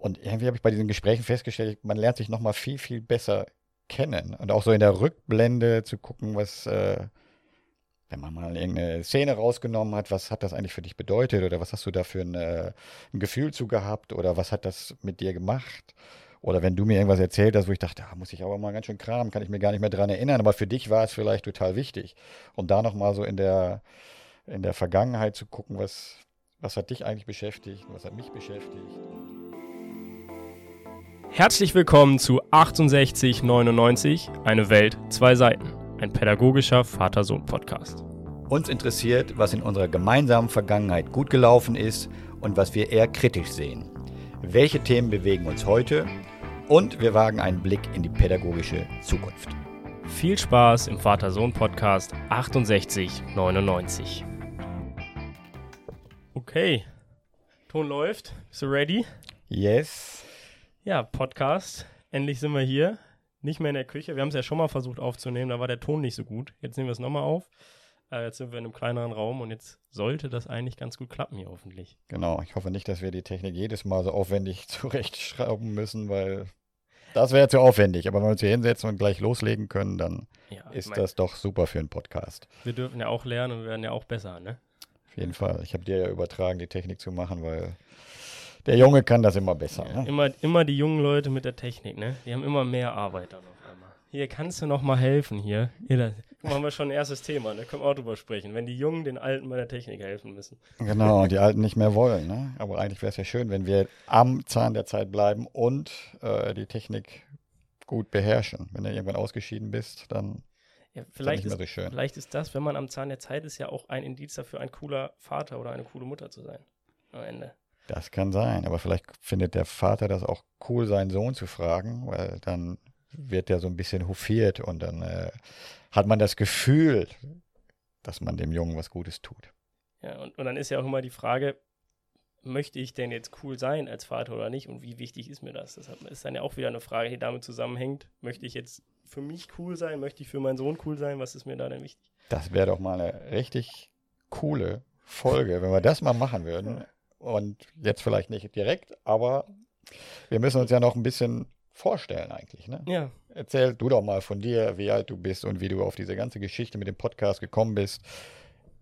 Und irgendwie habe ich bei diesen Gesprächen festgestellt, man lernt sich nochmal viel, viel besser kennen. Und auch so in der Rückblende zu gucken, was, äh, wenn man mal irgendeine Szene rausgenommen hat, was hat das eigentlich für dich bedeutet oder was hast du da für ein, äh, ein Gefühl zu gehabt oder was hat das mit dir gemacht? Oder wenn du mir irgendwas erzählt hast, wo ich dachte, da muss ich aber mal ganz schön kramen, kann ich mir gar nicht mehr dran erinnern, aber für dich war es vielleicht total wichtig. Und da nochmal so in der, in der Vergangenheit zu gucken, was, was hat dich eigentlich beschäftigt, was hat mich beschäftigt. Herzlich willkommen zu 6899, eine Welt, zwei Seiten, ein pädagogischer Vater-Sohn-Podcast. Uns interessiert, was in unserer gemeinsamen Vergangenheit gut gelaufen ist und was wir eher kritisch sehen. Welche Themen bewegen uns heute und wir wagen einen Blick in die pädagogische Zukunft. Viel Spaß im Vater-Sohn-Podcast 6899. Okay, Ton läuft. Bist du ready? Yes. Ja, Podcast. Endlich sind wir hier. Nicht mehr in der Küche. Wir haben es ja schon mal versucht aufzunehmen, da war der Ton nicht so gut. Jetzt nehmen wir es nochmal auf. Äh, jetzt sind wir in einem kleineren Raum und jetzt sollte das eigentlich ganz gut klappen hier hoffentlich. Genau, ich hoffe nicht, dass wir die Technik jedes Mal so aufwendig zurechtschrauben müssen, weil das wäre zu aufwendig, aber wenn wir uns hier hinsetzen und gleich loslegen können, dann ja, ist das doch super für einen Podcast. Wir dürfen ja auch lernen und wir werden ja auch besser, ne? Auf jeden Fall. Ich habe dir ja übertragen, die Technik zu machen, weil der Junge kann das immer besser. Ja, ne? immer, immer die jungen Leute mit der Technik, ne? Die haben immer mehr Arbeit dann auf einmal. Hier, kannst du noch mal helfen hier? Hier, da haben wir schon ein erstes Thema, da können wir auch drüber sprechen, wenn die Jungen den Alten bei der Technik helfen müssen. Genau, die Alten nicht mehr wollen, ne? Aber eigentlich wäre es ja schön, wenn wir am Zahn der Zeit bleiben und äh, die Technik gut beherrschen. Wenn du irgendwann ausgeschieden bist, dann ja, vielleicht, ist, so vielleicht ist das, wenn man am Zahn der Zeit ist, ja auch ein Indiz dafür, ein cooler Vater oder eine coole Mutter zu sein. Am Ende. Das kann sein, aber vielleicht findet der Vater das auch cool, seinen Sohn zu fragen, weil dann wird der so ein bisschen hofiert und dann äh, hat man das Gefühl, dass man dem Jungen was Gutes tut. Ja, und, und dann ist ja auch immer die Frage, möchte ich denn jetzt cool sein als Vater oder nicht und wie wichtig ist mir das? Das ist dann ja auch wieder eine Frage, die damit zusammenhängt. Möchte ich jetzt für mich cool sein? Möchte ich für meinen Sohn cool sein? Was ist mir da denn wichtig? Das wäre doch mal eine richtig coole Folge, wenn wir das mal machen würden. Und jetzt vielleicht nicht direkt, aber wir müssen uns ja noch ein bisschen vorstellen eigentlich. Ne? Ja. Erzähl du doch mal von dir, wie alt du bist und wie du auf diese ganze Geschichte mit dem Podcast gekommen bist.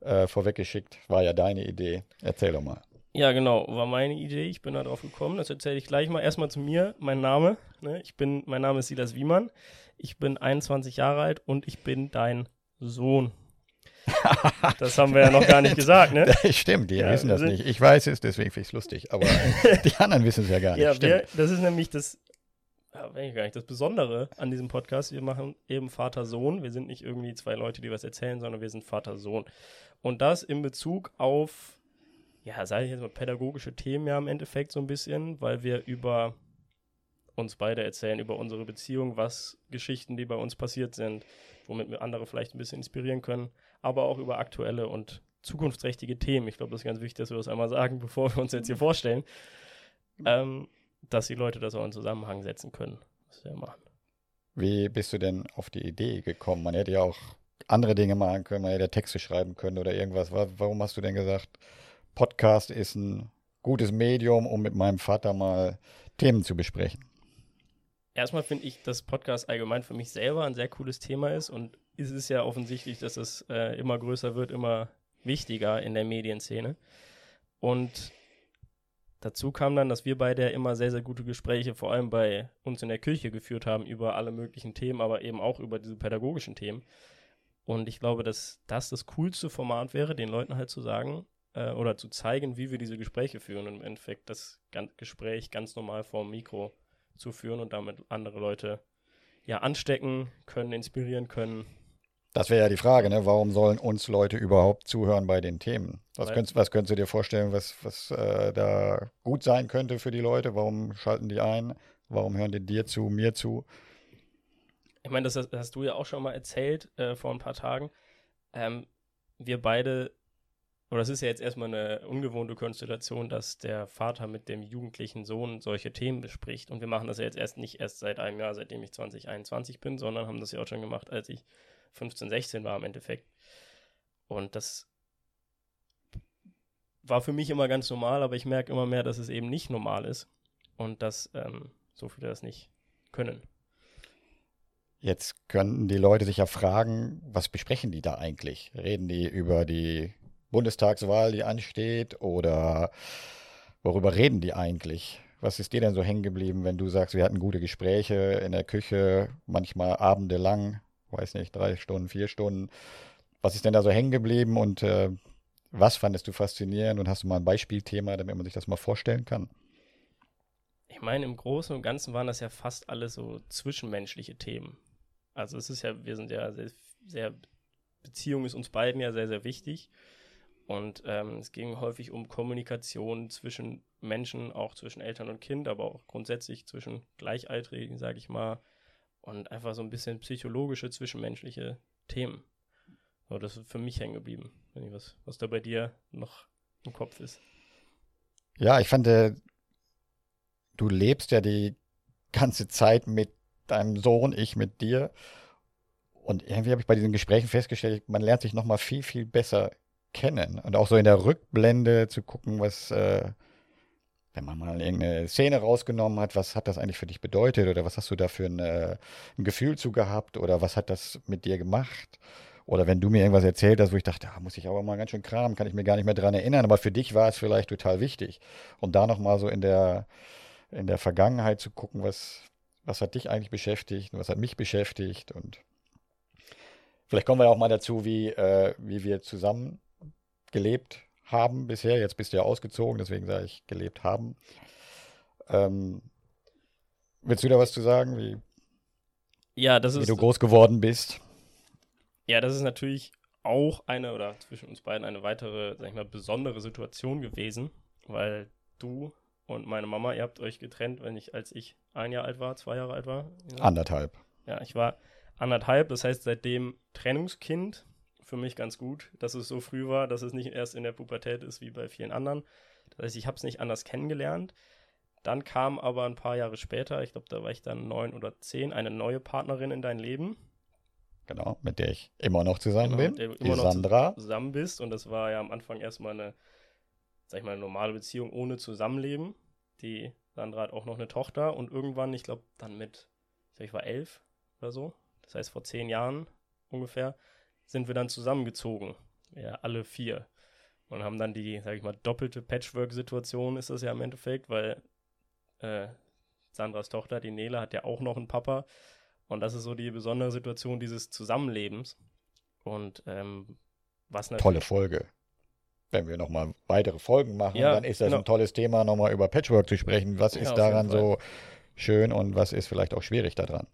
Äh, vorweggeschickt, war ja deine Idee. Erzähl doch mal. Ja, genau, war meine Idee. Ich bin da drauf gekommen. Das erzähle ich gleich mal. Erstmal zu mir, mein Name. Ne? Ich bin, mein Name ist Silas Wiemann. Ich bin 21 Jahre alt und ich bin dein Sohn. Das haben wir ja noch gar nicht gesagt, ne? Stimmt, die ja, wissen das nicht. Ich weiß es, deswegen finde ich es lustig, aber die anderen wissen es ja gar nicht. Ja, wir, das ist nämlich das, ja, ich gar nicht, das Besondere an diesem Podcast. Wir machen eben Vater-Sohn. Wir sind nicht irgendwie zwei Leute, die was erzählen, sondern wir sind Vater-Sohn. Und das in Bezug auf ja, sage ich jetzt mal, pädagogische Themen ja im Endeffekt so ein bisschen, weil wir über uns beide erzählen, über unsere Beziehung, was Geschichten, die bei uns passiert sind, womit wir andere vielleicht ein bisschen inspirieren können, aber auch über aktuelle und zukunftsträchtige Themen. Ich glaube, das ist ganz wichtig, dass wir das einmal sagen, bevor wir uns jetzt hier vorstellen, ähm, dass die Leute das auch in Zusammenhang setzen können, was wir machen. Wie bist du denn auf die Idee gekommen? Man hätte ja auch andere Dinge machen können, man hätte Texte schreiben können oder irgendwas. Warum hast du denn gesagt, Podcast ist ein gutes Medium, um mit meinem Vater mal Themen zu besprechen. Erstmal finde ich, dass Podcast allgemein für mich selber ein sehr cooles Thema ist und es ist ja offensichtlich, dass es äh, immer größer wird, immer wichtiger in der Medienszene. Und dazu kam dann, dass wir beide immer sehr, sehr gute Gespräche, vor allem bei uns in der Kirche geführt haben, über alle möglichen Themen, aber eben auch über diese pädagogischen Themen. Und ich glaube, dass das das coolste Format wäre, den Leuten halt zu sagen, äh, oder zu zeigen, wie wir diese Gespräche führen und im Endeffekt das Gespräch ganz normal vor dem Mikro zu führen und damit andere Leute ja anstecken können, inspirieren können. Das wäre ja die Frage, ne? warum sollen uns Leute überhaupt zuhören bei den Themen? Was, könntest, was könntest du dir vorstellen, was, was äh, da gut sein könnte für die Leute? Warum schalten die ein? Warum hören die dir zu, mir zu? Ich meine, das, das, hast du ja auch schon mal erzählt äh, vor ein paar Tagen. Ähm, wir beide oder es ist ja jetzt erstmal eine ungewohnte Konstellation, dass der Vater mit dem jugendlichen Sohn solche Themen bespricht. Und wir machen das ja jetzt erst nicht erst seit einem Jahr, seitdem ich 2021 bin, sondern haben das ja auch schon gemacht, als ich 15, 16 war im Endeffekt. Und das war für mich immer ganz normal, aber ich merke immer mehr, dass es eben nicht normal ist. und dass ähm, so viele das nicht können. Jetzt könnten die Leute sich ja fragen, was besprechen die da eigentlich? Reden die über die Bundestagswahl, die ansteht, oder worüber reden die eigentlich? Was ist dir denn so hängen geblieben, wenn du sagst, wir hatten gute Gespräche in der Küche, manchmal abendelang, weiß nicht, drei Stunden, vier Stunden. Was ist denn da so hängen geblieben und äh, was fandest du faszinierend und hast du mal ein Beispielthema, damit man sich das mal vorstellen kann? Ich meine, im Großen und Ganzen waren das ja fast alle so zwischenmenschliche Themen. Also es ist ja, wir sind ja sehr, sehr Beziehung ist uns beiden ja sehr, sehr wichtig. Und ähm, es ging häufig um Kommunikation zwischen Menschen, auch zwischen Eltern und Kind, aber auch grundsätzlich zwischen Gleichaltrigen, sage ich mal. Und einfach so ein bisschen psychologische, zwischenmenschliche Themen. So, das ist für mich hängen geblieben. Was, was da bei dir noch im Kopf ist. Ja, ich fand, äh, du lebst ja die ganze Zeit mit deinem Sohn, ich mit dir. Und irgendwie habe ich bei diesen Gesprächen festgestellt, man lernt sich nochmal viel, viel besser kennen. Und auch so in der Rückblende zu gucken, was, äh, wenn man mal irgendeine Szene rausgenommen hat, was hat das eigentlich für dich bedeutet oder was hast du da für ein, äh, ein Gefühl zu gehabt oder was hat das mit dir gemacht? Oder wenn du mir irgendwas erzählt hast, wo ich dachte, da muss ich aber mal ganz schön kramen, kann ich mir gar nicht mehr dran erinnern, aber für dich war es vielleicht total wichtig. Und da nochmal so in der, in der Vergangenheit zu gucken, was, was hat dich eigentlich beschäftigt und was hat mich beschäftigt und vielleicht kommen wir auch mal dazu, wie, äh, wie wir zusammen gelebt haben bisher. Jetzt bist du ja ausgezogen, deswegen sage ich gelebt haben. Ähm, willst du da was zu sagen, wie, ja, das wie ist, du groß geworden bist? Ja, das ist natürlich auch eine oder zwischen uns beiden eine weitere, sag ich mal, besondere Situation gewesen, weil du und meine Mama, ihr habt euch getrennt, wenn ich, als ich ein Jahr alt war, zwei Jahre alt war. Anderthalb. Ja, ich war anderthalb, das heißt seitdem Trennungskind für mich ganz gut, dass es so früh war, dass es nicht erst in der Pubertät ist wie bei vielen anderen. Das heißt, ich habe es nicht anders kennengelernt. Dann kam aber ein paar Jahre später, ich glaube, da war ich dann neun oder zehn, eine neue Partnerin in dein Leben. Genau, mit der ich immer noch zusammen Genau, bin. der du Die immer noch Sandra. zusammen bist. Und das war ja am Anfang erstmal eine, sag ich mal, eine normale Beziehung ohne Zusammenleben. Die Sandra hat auch noch eine Tochter und irgendwann, ich glaube, dann mit, ich, glaub, ich war elf oder so, das heißt vor zehn Jahren ungefähr, sind wir dann zusammengezogen. Ja, alle vier. Und haben dann die, sag ich mal, doppelte Patchwork-Situation ist das ja im Endeffekt, weil äh, Sandras Tochter, die Nele, hat ja auch noch einen Papa. Und das ist so die besondere Situation dieses Zusammenlebens. Und ähm, was natürlich. Tolle Folge. Wenn wir nochmal weitere Folgen machen, Ja, dann ist das genau. ein tolles Thema, nochmal über Patchwork zu sprechen. Was Ja, ist daran so schön und was ist vielleicht auch schwierig daran?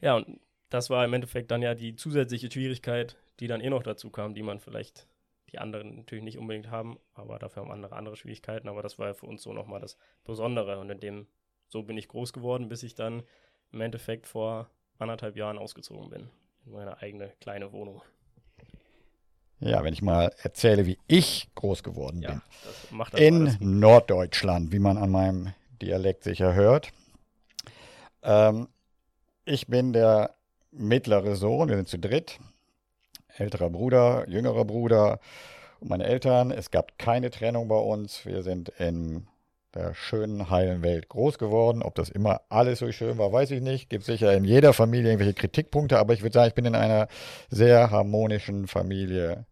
Ja, und das war im Endeffekt dann ja die zusätzliche Schwierigkeit, die dann eh noch dazu kam, die man vielleicht die anderen natürlich nicht unbedingt haben, aber dafür haben andere andere Schwierigkeiten. Aber das war ja für uns so nochmal das Besondere. Und in dem, so bin ich groß geworden, bis ich dann im Endeffekt vor anderthalb Jahren ausgezogen bin. In meine eigene kleine Wohnung. Ja, wenn ich mal erzähle, wie ich groß geworden bin. Ja, das In. Norddeutschland, wie man an meinem Dialekt sicher hört. Ähm, ich bin der mittlere Sohn, wir sind zu dritt. Älterer Bruder, jüngerer Bruder und meine Eltern. Es gab keine Trennung bei uns. Wir sind in der schönen, heilen Welt groß geworden. Ob das immer alles so schön war, weiß ich nicht. Gibt sicher in jeder Familie irgendwelche Kritikpunkte, aber ich würde sagen, ich bin in einer sehr harmonischen Familie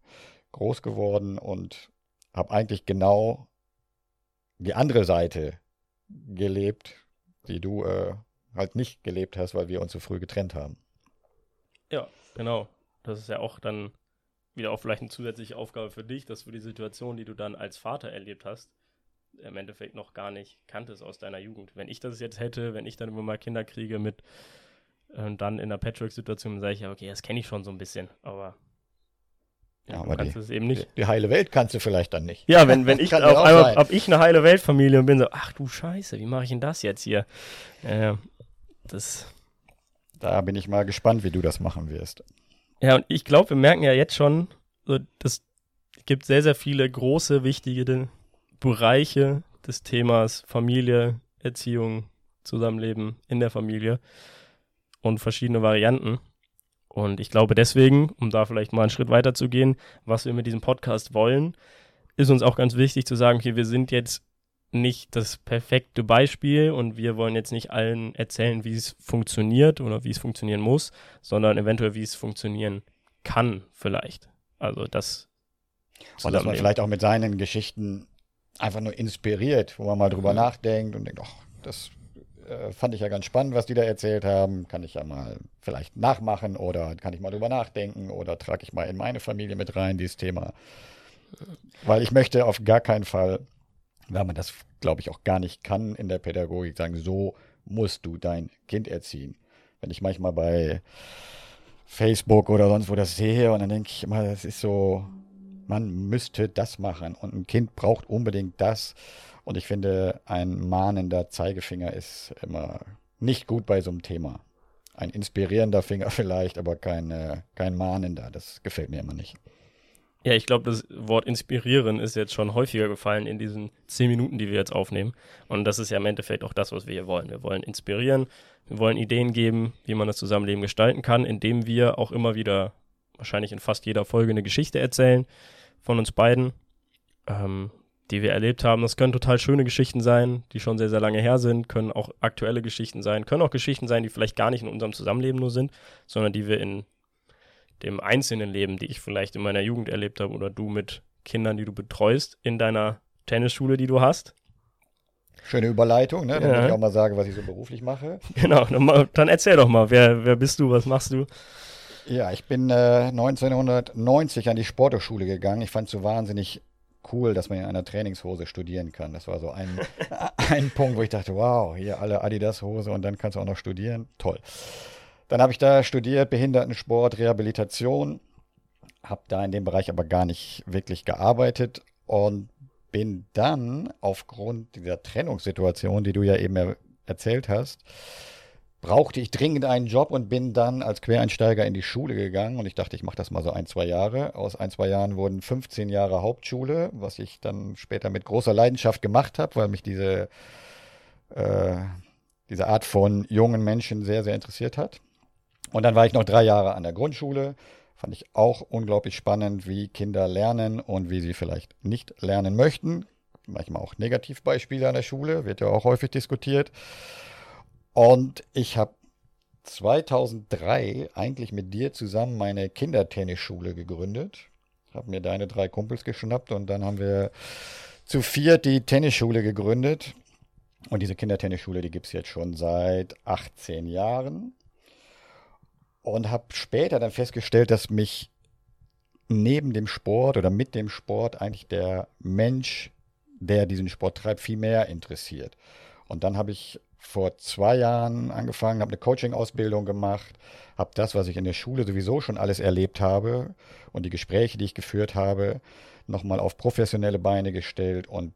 groß geworden und habe eigentlich genau die andere Seite gelebt, die du äh, halt nicht gelebt hast, weil wir uns so früh getrennt haben. Ja, genau. Das ist ja auch dann wieder auch vielleicht eine zusätzliche Aufgabe für dich, dass du die Situation, die du dann als Vater erlebt hast, im Endeffekt noch gar nicht kanntest aus deiner Jugend. Wenn ich das jetzt hätte, wenn ich dann immer mal Kinder kriege mit äh, dann in der Patchwork-Situation, dann sage ich ja, okay, das kenne ich schon so ein bisschen, aber ja, aber kannst die- es eben nicht. Die, die heile Welt kannst du vielleicht dann nicht. Ja, wenn, wenn ich auf einmal hab ich eine heile Weltfamilie und bin so, ach du Scheiße, wie mache ich denn das jetzt hier? Äh, das Da bin ich mal gespannt, wie du das machen wirst. Ja, und ich glaube, wir merken ja jetzt schon, das gibt sehr, sehr viele große, wichtige Bereiche des Themas Familie, Erziehung, Zusammenleben in der Familie und verschiedene Varianten. Und ich glaube deswegen, um da vielleicht mal einen Schritt weiter zu gehen, was wir mit diesem Podcast wollen, ist uns auch ganz wichtig zu sagen, okay, wir sind jetzt nicht das perfekte Beispiel und wir wollen jetzt nicht allen erzählen, wie es funktioniert oder wie es funktionieren muss, sondern eventuell, wie es funktionieren kann, vielleicht. Also das. Und dass man vielleicht auch mit seinen Geschichten einfach nur inspiriert, wo man mal drüber mhm. nachdenkt und denkt, ach, das äh, fand ich ja ganz spannend, was die da erzählt haben. Kann ich ja mal vielleicht nachmachen oder kann ich mal drüber nachdenken oder trage ich mal in meine Familie mit rein, dieses Thema. Weil ich möchte auf gar keinen Fall weil man das, glaube ich, auch gar nicht kann in der Pädagogik, sagen, so musst du dein Kind erziehen. Wenn ich manchmal bei Facebook oder sonst wo das sehe und dann denke ich immer, das ist so, man müsste das machen und ein Kind braucht unbedingt das. Und ich finde, ein mahnender Zeigefinger ist immer nicht gut bei so einem Thema. Ein inspirierender Finger vielleicht, aber kein, kein mahnender. Das gefällt mir immer nicht. Ja, ich glaube, das Wort inspirieren ist jetzt schon häufiger gefallen in diesen zehn Minuten, die wir jetzt aufnehmen. Und das ist ja im Endeffekt auch das, was wir hier wollen. Wir wollen inspirieren, wir wollen Ideen geben, wie man das Zusammenleben gestalten kann, indem wir auch immer wieder, wahrscheinlich in fast jeder Folge, eine Geschichte erzählen von uns beiden, ähm, die wir erlebt haben. Das können total schöne Geschichten sein, die schon sehr, sehr lange her sind, können auch aktuelle Geschichten sein, können auch Geschichten sein, die vielleicht gar nicht in unserem Zusammenleben nur sind, sondern die wir in dem einzelnen Leben, die ich vielleicht in meiner Jugend erlebt habe oder du mit Kindern, die du betreust in deiner Tennisschule, die du hast. Schöne Überleitung, ne? Dann ja. ich auch mal sagen, was ich so beruflich mache. Genau, dann erzähl doch mal, wer, wer bist du, was machst du? Ja, ich bin äh, 1990 an die Sporthochschule gegangen. Ich fand es so wahnsinnig cool, dass man in einer Trainingshose studieren kann. Das war so ein, ein Punkt, wo ich dachte, wow, hier alle Adidas-Hose und dann kannst du auch noch studieren. Toll. Dann habe ich da studiert, Behindertensport, Rehabilitation, habe da in dem Bereich aber gar nicht wirklich gearbeitet und bin dann aufgrund dieser Trennungssituation, die du ja eben er erzählt hast, brauchte ich dringend einen Job und bin dann als Quereinsteiger in die Schule gegangen und ich dachte, ich mache das mal so ein, zwei Jahre. Aus ein, zwei Jahren wurden 15 Jahre Hauptschule, was ich dann später mit großer Leidenschaft gemacht habe, weil mich diese, äh, diese Art von jungen Menschen sehr, sehr interessiert hat. Und dann war ich noch drei Jahre an der Grundschule. Fand ich auch unglaublich spannend, wie Kinder lernen und wie sie vielleicht nicht lernen möchten. Manchmal auch Negativbeispiele an der Schule, wird ja auch häufig diskutiert. Und ich habe 2003 eigentlich mit dir zusammen meine Kindertennisschule gegründet. Habe mir deine drei Kumpels geschnappt und dann haben wir zu viert die Tennisschule gegründet. Und diese Kindertennisschule, die gibt es jetzt schon seit 18 Jahren und habe später dann festgestellt, dass mich neben dem Sport oder mit dem Sport eigentlich der Mensch, der diesen Sport treibt, viel mehr interessiert. Und dann habe ich vor zwei Jahren angefangen, habe eine Coaching-Ausbildung gemacht, habe das, was ich in der Schule sowieso schon alles erlebt habe und die Gespräche, die ich geführt habe, nochmal auf professionelle Beine gestellt und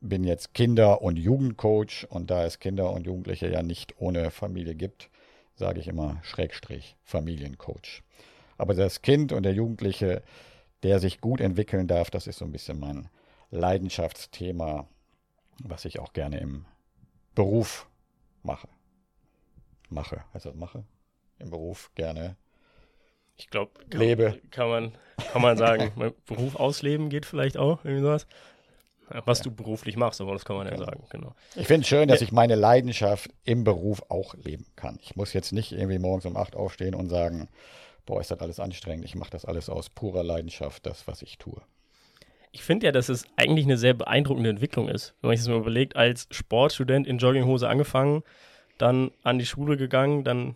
bin jetzt Kinder- und Jugendcoach. Und da es Kinder und Jugendliche ja nicht ohne Familie gibt, sage ich immer, Schrägstrich, Familiencoach. Aber das Kind und der Jugendliche, der sich gut entwickeln darf, das ist so ein bisschen mein Leidenschaftsthema, was ich auch gerne im Beruf mache. Mache, heißt das mache? Im Beruf gerne. Ich glaube, lebe. Kann man, kann man sagen, Beruf ausleben geht vielleicht auch, irgendwie sowas was ja. du beruflich machst, aber das kann man ja, ja genau. sagen, genau. Ich finde es schön, dass ich meine Leidenschaft im Beruf auch leben kann. Ich muss jetzt nicht irgendwie morgens um acht aufstehen und sagen, boah, ist das alles anstrengend. Ich mache das alles aus purer Leidenschaft, das, was ich tue. Ich finde ja, dass es eigentlich eine sehr beeindruckende Entwicklung ist. Wenn man sich das mal überlegt, als Sportstudent in Jogginghose angefangen, dann an die Schule gegangen, dann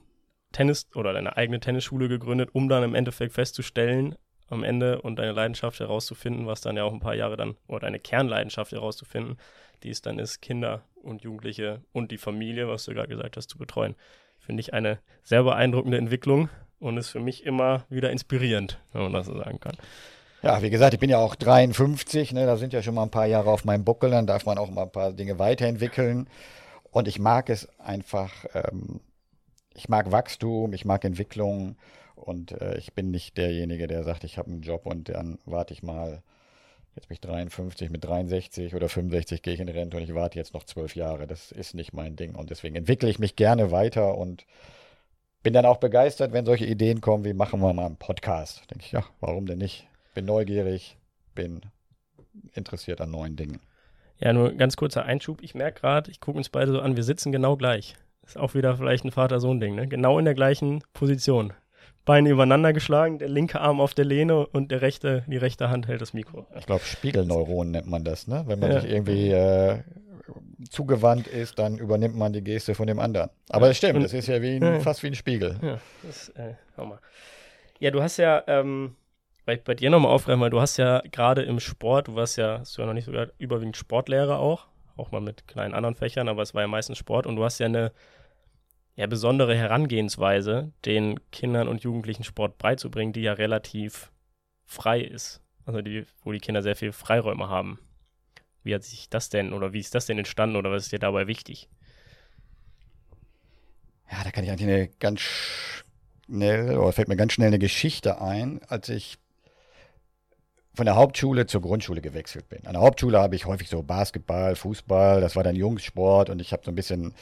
Tennis oder deine eigene Tennisschule gegründet, um dann im Endeffekt festzustellen, am Ende und deine Leidenschaft herauszufinden, was dann ja auch ein paar Jahre dann, oder deine Kernleidenschaft herauszufinden, die es dann ist, Kinder und Jugendliche und die Familie, was du gerade gesagt hast, zu betreuen. Finde ich eine sehr beeindruckende Entwicklung und ist für mich immer wieder inspirierend, wenn man das so sagen kann. Ja, wie gesagt, ich bin ja auch 53, ne, da sind ja schon mal ein paar Jahre auf meinem Buckel, dann darf man auch mal ein paar Dinge weiterentwickeln. Und ich mag es einfach, ähm, ich mag Wachstum, ich mag Entwicklung und äh, ich bin nicht derjenige, der sagt, ich habe einen Job und dann warte ich mal, jetzt bin ich 53, mit 63 oder 65 gehe ich in Rente und ich warte jetzt noch zwölf Jahre. Das ist nicht mein Ding. Und deswegen entwickle ich mich gerne weiter und bin dann auch begeistert, wenn solche Ideen kommen, wie machen wir mal einen Podcast. Denke ich, ja, warum denn nicht? Bin neugierig, bin interessiert an neuen Dingen. Ja, nur ganz kurzer Einschub. Ich merke gerade, ich gucke uns beide so an, wir sitzen genau gleich. Ist auch wieder vielleicht ein Vater-Sohn-Ding, ne? Genau in der gleichen Position. Beine übereinander geschlagen, der linke Arm auf der Lehne und der rechte, die rechte Hand hält das Mikro. Ich glaube, Spiegelneuronen nennt man das, ne? Wenn man ja. sich irgendwie äh, zugewandt ist, dann übernimmt man die Geste von dem anderen. Aber das stimmt, das ist ja wie ein, fast wie ein Spiegel. Ja, das, äh, mal. ja du hast ja, ähm, bei, bei dir nochmal aufgreifen, weil du hast ja gerade im Sport, du warst ja, hast du ja noch nicht sogar überwiegend Sportlehrer auch, auch mal mit kleinen anderen Fächern, aber es war ja meistens Sport und du hast ja eine ja, besondere Herangehensweise, den Kindern und Jugendlichen Sport beizubringen, die ja relativ frei ist. Also die, wo die Kinder sehr viel Freiräume haben. Wie hat sich das denn oder wie ist das denn entstanden oder was ist dir dabei wichtig? Ja, da kann ich eigentlich eine ganz schnell, oder fällt mir ganz schnell eine Geschichte ein, als ich von der Hauptschule zur Grundschule gewechselt bin. An der Hauptschule habe ich häufig so Basketball, Fußball, das war dann Jungssport und ich habe so ein bisschen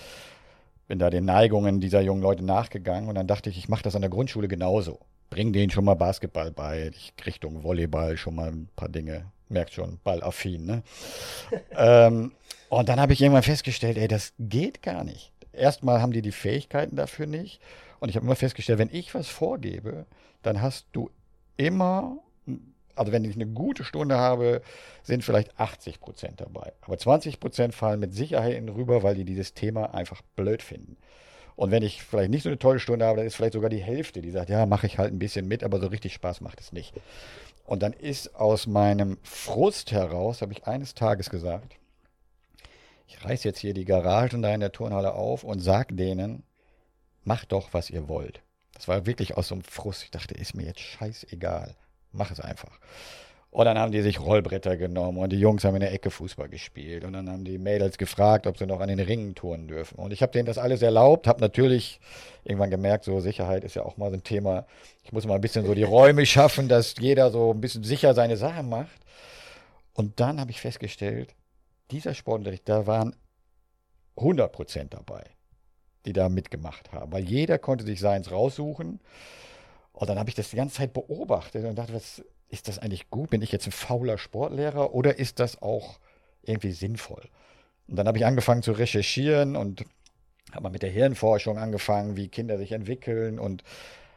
bin da den Neigungen dieser jungen Leute nachgegangen und dann dachte ich, ich mache das an der Grundschule genauso. Bring denen schon mal Basketball bei, ich Richtung Volleyball schon mal ein paar Dinge. Merkt schon, ballaffin, ne? ähm, und dann habe ich irgendwann festgestellt, ey, das geht gar nicht. Erstmal haben die die Fähigkeiten dafür nicht. Und ich habe immer festgestellt, wenn ich was vorgebe, dann hast du immer also wenn ich eine gute Stunde habe, sind vielleicht 80 Prozent dabei. Aber 20 Prozent fallen mit Sicherheit rüber, weil die dieses Thema einfach blöd finden. Und wenn ich vielleicht nicht so eine tolle Stunde habe, dann ist vielleicht sogar die Hälfte, die sagt, ja, mache ich halt ein bisschen mit, aber so richtig Spaß macht es nicht. Und dann ist aus meinem Frust heraus, habe ich eines Tages gesagt, ich reiß jetzt hier die Garagen da in der Turnhalle auf und sag denen, macht doch, was ihr wollt. Das war wirklich aus so einem Frust. Ich dachte, ist mir jetzt scheißegal mach es einfach. Und dann haben die sich Rollbretter genommen und die Jungs haben in der Ecke Fußball gespielt. Und dann haben die Mädels gefragt, ob sie noch an den Ringen touren dürfen. Und ich habe denen das alles erlaubt, habe natürlich irgendwann gemerkt, so Sicherheit ist ja auch mal so ein Thema. Ich muss mal ein bisschen so die Räume schaffen, dass jeder so ein bisschen sicher seine Sachen macht. Und dann habe ich festgestellt, dieser Sportunterricht, da waren 100 Prozent dabei, die da mitgemacht haben. Weil jeder konnte sich seins raussuchen. Und dann habe ich das die ganze Zeit beobachtet und dachte, was ist das eigentlich gut? Bin ich jetzt ein fauler Sportlehrer oder ist das auch irgendwie sinnvoll? Und dann habe ich angefangen zu recherchieren und habe mal mit der Hirnforschung angefangen, wie Kinder sich entwickeln und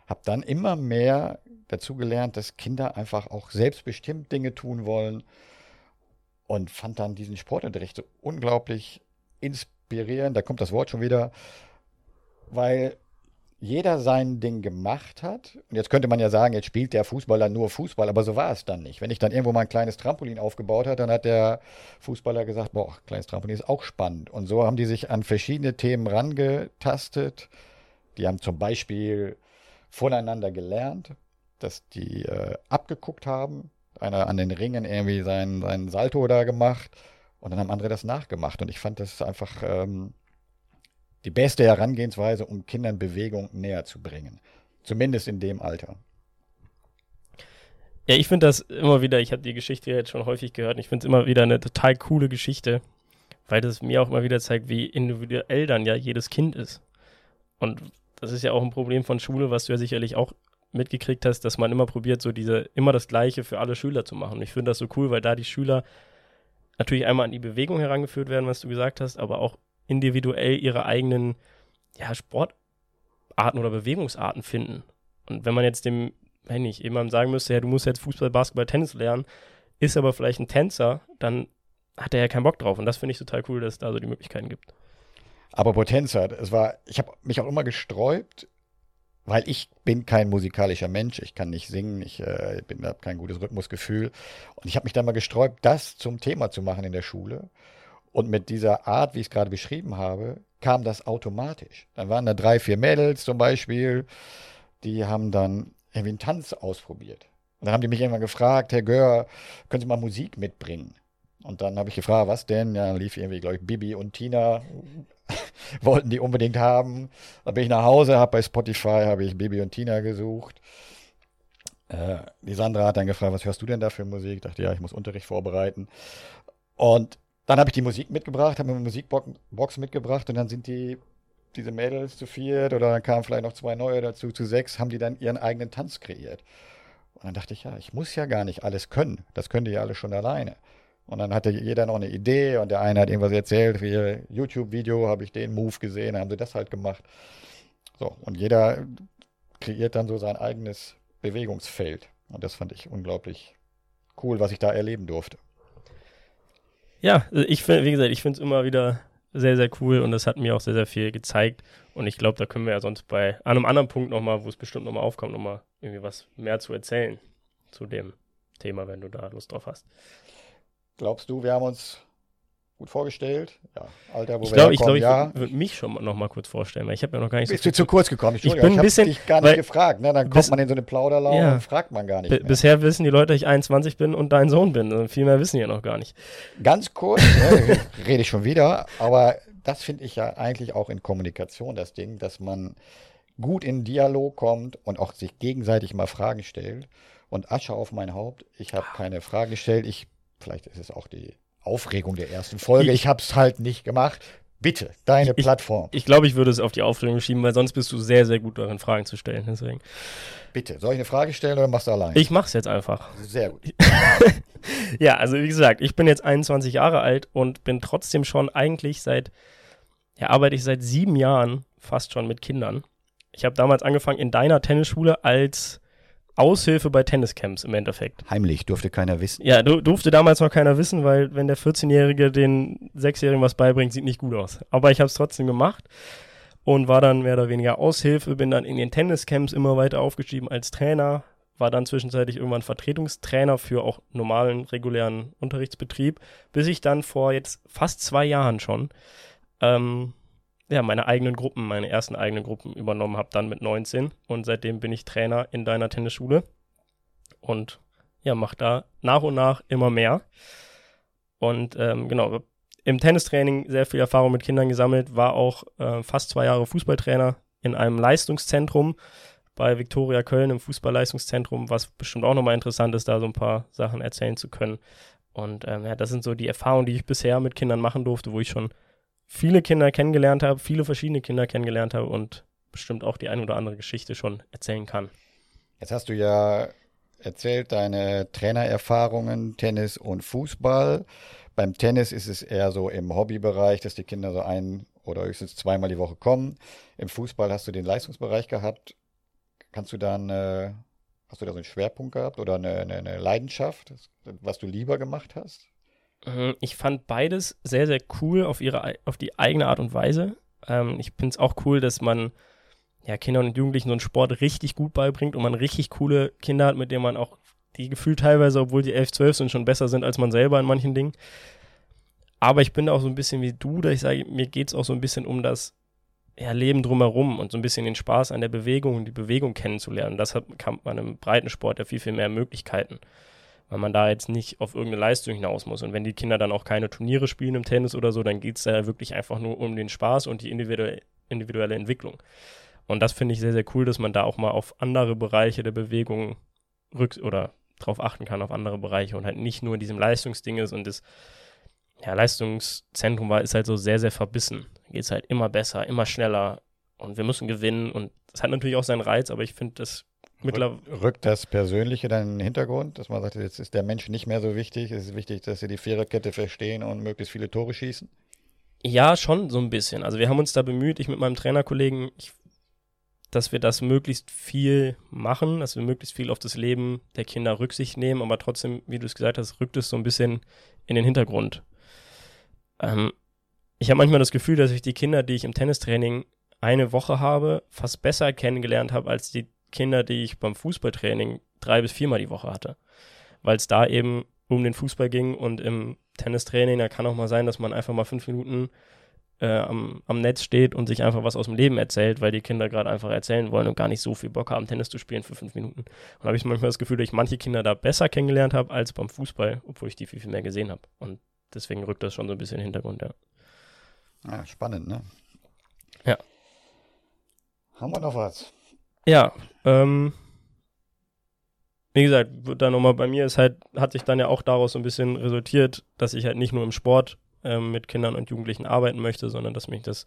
habe dann immer mehr dazu gelernt, dass Kinder einfach auch selbstbestimmt Dinge tun wollen und fand dann diesen Sportunterricht so unglaublich inspirierend. Da kommt das Wort schon wieder, weil jeder sein Ding gemacht hat. Und jetzt könnte man ja sagen, jetzt spielt der Fußballer nur Fußball, aber so war es dann nicht. Wenn ich dann irgendwo mal ein kleines Trampolin aufgebaut habe, dann hat der Fußballer gesagt, boah, kleines Trampolin ist auch spannend. Und so haben die sich an verschiedene Themen rangetastet. Die haben zum Beispiel voneinander gelernt, dass die äh, abgeguckt haben. Einer an den Ringen irgendwie seinen, seinen Salto da gemacht. Und dann haben andere das nachgemacht. Und ich fand das einfach ähm, die beste Herangehensweise, um Kindern Bewegung näher zu bringen. Zumindest in dem Alter. Ja, ich finde das immer wieder, ich habe die Geschichte jetzt schon häufig gehört, und ich finde es immer wieder eine total coole Geschichte, weil das mir auch immer wieder zeigt, wie individuell dann ja jedes Kind ist. Und das ist ja auch ein Problem von Schule, was du ja sicherlich auch mitgekriegt hast, dass man immer probiert, so diese, immer das Gleiche für alle Schüler zu machen. Und ich finde das so cool, weil da die Schüler natürlich einmal an die Bewegung herangeführt werden, was du gesagt hast, aber auch individuell ihre eigenen ja, Sportarten oder Bewegungsarten finden. Und wenn man jetzt dem, wenn ich jemandem sagen müsste, ja, du musst jetzt Fußball, Basketball, Tennis lernen, ist aber vielleicht ein Tänzer, dann hat er ja keinen Bock drauf. Und das finde ich total cool, dass es da so die Möglichkeiten gibt. Aber Potenzer, es war, ich habe mich auch immer gesträubt, weil ich bin kein musikalischer Mensch, ich kann nicht singen, ich äh, habe kein gutes Rhythmusgefühl. Und ich habe mich dann mal gesträubt, das zum Thema zu machen in der Schule. Und mit dieser Art, wie ich es gerade beschrieben habe, kam das automatisch. Dann waren da drei, vier Mädels zum Beispiel, die haben dann irgendwie einen Tanz ausprobiert. Und dann haben die mich irgendwann gefragt, Herr Gör, können Sie mal Musik mitbringen? Und dann habe ich gefragt, was denn? Ja, dann lief irgendwie, glaube ich, Bibi und Tina wollten die unbedingt haben. Dann bin ich nach Hause, habe bei Spotify habe ich Bibi und Tina gesucht. Äh, die Sandra hat dann gefragt, was hörst du denn da für Musik? Ich dachte, ja, ich muss Unterricht vorbereiten. Und dann habe ich die Musik mitgebracht, habe mir eine Musikbox mitgebracht und dann sind die, diese Mädels zu viert oder dann kamen vielleicht noch zwei neue dazu, zu sechs, haben die dann ihren eigenen Tanz kreiert. Und dann dachte ich, ja, ich muss ja gar nicht alles können. Das können die ja alle schon alleine. Und dann hatte jeder noch eine Idee und der eine hat irgendwas erzählt, ihr YouTube-Video habe ich den Move gesehen, haben sie das halt gemacht. So, und jeder kreiert dann so sein eigenes Bewegungsfeld. Und das fand ich unglaublich cool, was ich da erleben durfte. Ja, ich finde, wie gesagt, ich finde es immer wieder sehr, sehr cool und das hat mir auch sehr, sehr viel gezeigt. Und ich glaube, da können wir ja sonst bei einem anderen Punkt nochmal, wo es bestimmt nochmal aufkommt, nochmal irgendwie was mehr zu erzählen zu dem Thema, wenn du da Lust drauf hast. Glaubst du, wir haben uns gut vorgestellt? Ja, Alter, wo ich glaube, ich, glaub, ich ja. würde mich schon noch mal kurz vorstellen, weil ich habe ja noch gar nicht Bist so du zu kurz gekommen? Ich bin ein bisschen, dich gar nicht gefragt. Ne? Dann kommt man in so eine Plauderlaune ja, und fragt man gar nicht. Bisher wissen die Leute, dass ich 21 bin und dein Sohn bin. Also viel mehr wissen die ja noch gar nicht. Ganz kurz, ne, rede ich schon wieder, aber das finde ich ja eigentlich auch in Kommunikation das Ding, dass man gut in Dialog kommt und auch sich gegenseitig mal Fragen stellt. Und Asche auf mein Haupt, ich habe keine Fragen gestellt. Ich, vielleicht ist es auch die Aufregung der ersten Folge. Ich, ich habe es halt nicht gemacht. Bitte, deine ich, Plattform. Ich glaube, ich würde es auf die Aufregung schieben, weil sonst bist du sehr, sehr gut darin, Fragen zu stellen. Deswegen. Bitte, soll ich eine Frage stellen oder machst du allein? Ich mach's jetzt einfach. Sehr gut. ja, also wie gesagt, ich bin jetzt 21 Jahre alt und bin trotzdem schon eigentlich seit, ja, arbeite ich seit sieben Jahren fast schon mit Kindern. Ich habe damals angefangen in deiner Tennisschule als Aushilfe bei Tenniscamps im Endeffekt. Heimlich, durfte keiner wissen. Ja, durfte damals noch keiner wissen, weil wenn der 14-Jährige den 6-Jährigen was beibringt, sieht nicht gut aus. Aber ich habe es trotzdem gemacht und war dann mehr oder weniger Aushilfe, bin dann in den Tenniscamps immer weiter aufgestiegen als Trainer, war dann zwischenzeitlich irgendwann Vertretungstrainer für auch normalen, regulären Unterrichtsbetrieb, bis ich dann vor jetzt fast zwei Jahren schon ähm, ja, meine eigenen Gruppen, meine ersten eigenen Gruppen übernommen habe, dann mit 19. Und seitdem bin ich Trainer in deiner Tennisschule und ja, mache da nach und nach immer mehr. Und ähm, genau, im Tennistraining sehr viel Erfahrung mit Kindern gesammelt, war auch äh, fast zwei Jahre Fußballtrainer in einem Leistungszentrum bei Viktoria Köln im Fußballleistungszentrum, was bestimmt auch nochmal interessant ist, da so ein paar Sachen erzählen zu können. Und ähm, ja, das sind so die Erfahrungen, die ich bisher mit Kindern machen durfte, wo ich schon viele Kinder kennengelernt habe, viele verschiedene Kinder kennengelernt habe und bestimmt auch die ein oder andere Geschichte schon erzählen kann. Jetzt hast du ja erzählt deine Trainererfahrungen, Tennis und Fußball. Beim Tennis ist es eher so im Hobbybereich, dass die Kinder so ein oder höchstens zweimal die Woche kommen. Im Fußball hast du den Leistungsbereich gehabt. Kannst du dann, hast du da so einen Schwerpunkt gehabt oder eine, eine, eine Leidenschaft, was du lieber gemacht hast? Mhm, ich fand beides sehr, sehr cool auf ihre, auf die eigene Art und Weise. Ähm, ich finde es auch cool, dass man ja, Kindern und Jugendlichen so einen Sport richtig gut beibringt und man richtig coole Kinder hat, mit denen man auch die gefühlt teilweise, obwohl die 11, 12 sind, schon besser sind als man selber in manchen Dingen. Aber ich bin auch so ein bisschen wie du, da ich sage, mir geht es auch so ein bisschen um das ja, Leben drumherum und so ein bisschen den Spaß an der Bewegung und die Bewegung kennenzulernen. Das hat, kann man im Breitensport ja viel, viel mehr Möglichkeiten weil man da jetzt nicht auf irgendeine Leistung hinaus muss. Und wenn die Kinder dann auch keine Turniere spielen im Tennis oder so, dann geht es da wirklich einfach nur um den Spaß und die individuelle, Entwicklung. Und das finde ich sehr, sehr cool, dass man da auch mal auf andere Bereiche der Bewegung rück oder drauf achten kann, auf andere Bereiche und halt nicht nur in diesem Leistungsding ist und das ja, Leistungszentrum war, ist halt so sehr, sehr verbissen. Geht es halt immer besser, immer schneller und wir müssen gewinnen und das hat natürlich auch seinen Reiz, aber ich finde, das Rückt das Persönliche dann in den Hintergrund, dass man sagt, jetzt ist der Mensch nicht mehr so wichtig, es ist wichtig, dass sie die Viererkette verstehen und möglichst viele Tore schießen? Ja, schon so ein bisschen. Also wir haben uns da bemüht, ich mit meinem Trainerkollegen, ich, dass wir das möglichst viel machen, dass wir möglichst viel auf das Leben der Kinder Rücksicht nehmen, aber trotzdem, wie du es gesagt hast, rückt es so ein bisschen in den Hintergrund. Ähm, ich habe manchmal das Gefühl, dass ich die Kinder, die ich im Tennistraining eine Woche habe, fast besser kennengelernt habe als die Kinder, die ich beim Fußballtraining drei bis viermal die Woche hatte. Weil es da eben um den Fußball ging und im Tennistraining, da kann auch mal sein, dass man einfach mal fünf Minuten äh, am, am Netz steht und sich einfach was aus dem Leben erzählt, weil die Kinder gerade einfach erzählen wollen und gar nicht so viel Bock haben, Tennis zu spielen für fünf Minuten. Und habe ich manchmal das Gefühl, dass ich manche Kinder da besser kennengelernt habe als beim Fußball, obwohl ich die viel, viel mehr gesehen habe. Und deswegen rückt das schon so ein bisschen in den Hintergrund, ja. Ja, spannend, ne? Ja. Haben wir noch was? Ja, ähm, wie gesagt, dann nochmal bei mir ist halt, hat sich dann ja auch daraus so ein bisschen resultiert, dass ich halt nicht nur im Sport ähm, mit Kindern und Jugendlichen arbeiten möchte, sondern dass mich das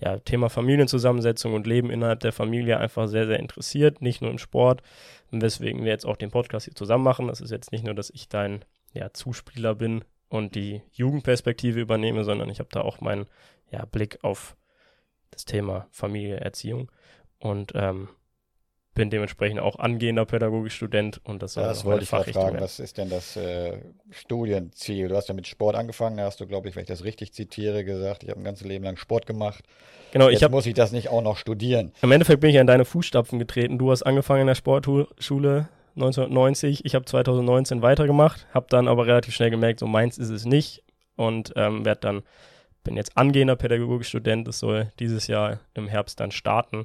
ja, Thema Familienzusammensetzung und Leben innerhalb der Familie einfach sehr, sehr interessiert, nicht nur im Sport, und weswegen wir jetzt auch den Podcast hier zusammen machen. Das ist jetzt nicht nur, dass ich dein ja, Zuspieler bin und die Jugendperspektive übernehme, sondern ich habe da auch meinen ja, Blick auf das Thema Familie, Erziehung und ähm, bin dementsprechend auch angehender Pädagogikstudent und das, das wollte ich fragen. Was ist denn das äh, Studienziel? Du hast ja mit Sport angefangen, da hast du, glaube ich, wenn ich das richtig zitiere, gesagt, ich habe ein ganzes Leben lang Sport gemacht. Genau, Jetzt ich hab, muss ich das nicht auch noch studieren. Im Endeffekt bin ich ja in deine Fußstapfen getreten. Du hast angefangen in der Sportschule 1990. Ich habe 2019 weitergemacht, habe dann aber relativ schnell gemerkt, so meins ist es nicht und ähm, werde dann bin jetzt angehender Pädagogikstudent. Das soll dieses Jahr im Herbst dann starten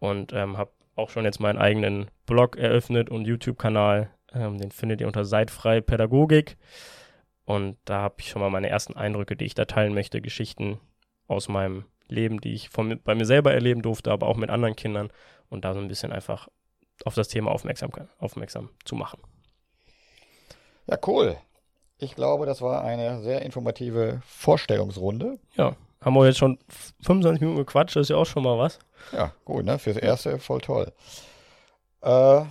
und ähm, habe auch schon jetzt meinen eigenen Blog eröffnet und YouTube-Kanal. Ähm, den findet ihr unter Seidfrei Pädagogik. Und da habe ich schon mal meine ersten Eindrücke, die ich da teilen möchte, Geschichten aus meinem Leben, die ich von, bei mir selber erleben durfte, aber auch mit anderen Kindern. Und da so ein bisschen einfach auf das Thema aufmerksam, aufmerksam zu machen. Ja, cool. Ich glaube, das war eine sehr informative Vorstellungsrunde. Ja, haben wir jetzt schon 25 Minuten gequatscht, das ist ja auch schon mal was. Ja, gut, ne? Fürs Erste voll toll. Äh,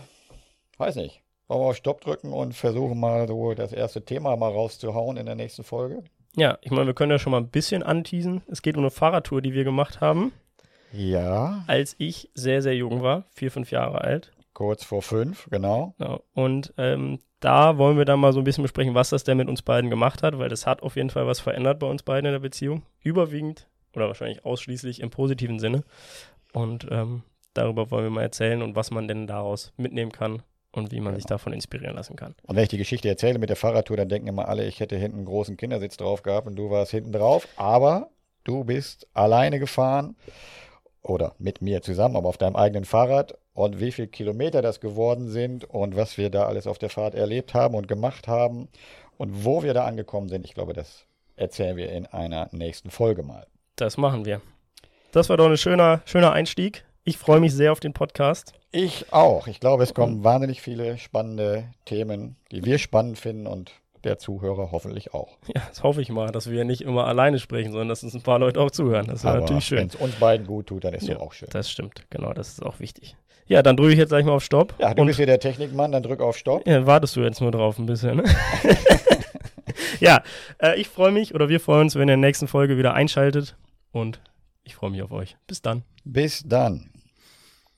weiß nicht. Wollen wir auf Stopp drücken und versuchen mal so das erste Thema mal rauszuhauen in der nächsten Folge? Ja, ich meine, wir können ja schon mal ein bisschen anteasen. Es geht um eine Fahrradtour, die wir gemacht haben. Ja. Als ich sehr, sehr jung war, vier, fünf Jahre alt. Kurz vor fünf, genau. genau. Und ähm, da wollen wir dann mal so ein bisschen besprechen, was das denn mit uns beiden gemacht hat, weil das hat auf jeden Fall was verändert bei uns beiden in der Beziehung. Überwiegend oder wahrscheinlich ausschließlich im positiven Sinne. Und ähm, darüber wollen wir mal erzählen und was man denn daraus mitnehmen kann und wie man genau. sich davon inspirieren lassen kann. Und wenn ich die Geschichte erzähle mit der Fahrradtour, dann denken immer alle, ich hätte hinten einen großen Kindersitz drauf gehabt und du warst hinten drauf. Aber du bist alleine gefahren oder mit mir zusammen, aber auf deinem eigenen Fahrrad und wie viele Kilometer das geworden sind und was wir da alles auf der Fahrt erlebt haben und gemacht haben und wo wir da angekommen sind, ich glaube, das erzählen wir in einer nächsten Folge mal. Das machen wir. Das war doch ein schöner, schöner Einstieg. Ich freue mich sehr auf den Podcast. Ich auch. Ich glaube, es kommen wahnsinnig viele spannende Themen, die wir spannend finden und der Zuhörer hoffentlich auch. Ja, das hoffe ich mal, dass wir nicht immer alleine sprechen, sondern dass uns ein paar Leute auch zuhören. Das wäre natürlich schön. Wenn es uns beiden gut tut, dann ist es ja, auch schön. Das stimmt, genau, das ist auch wichtig. Ja, dann drücke ich jetzt gleich mal auf Stopp. Ja, du bist hier der Technikmann, dann drück auf Stopp. Ja, wartest du jetzt nur drauf ein bisschen. Ne? ja, äh, ich freue mich oder wir freuen uns, wenn ihr in der nächsten Folge wieder einschaltet und ich freue mich auf euch. Bis dann. Bis dann.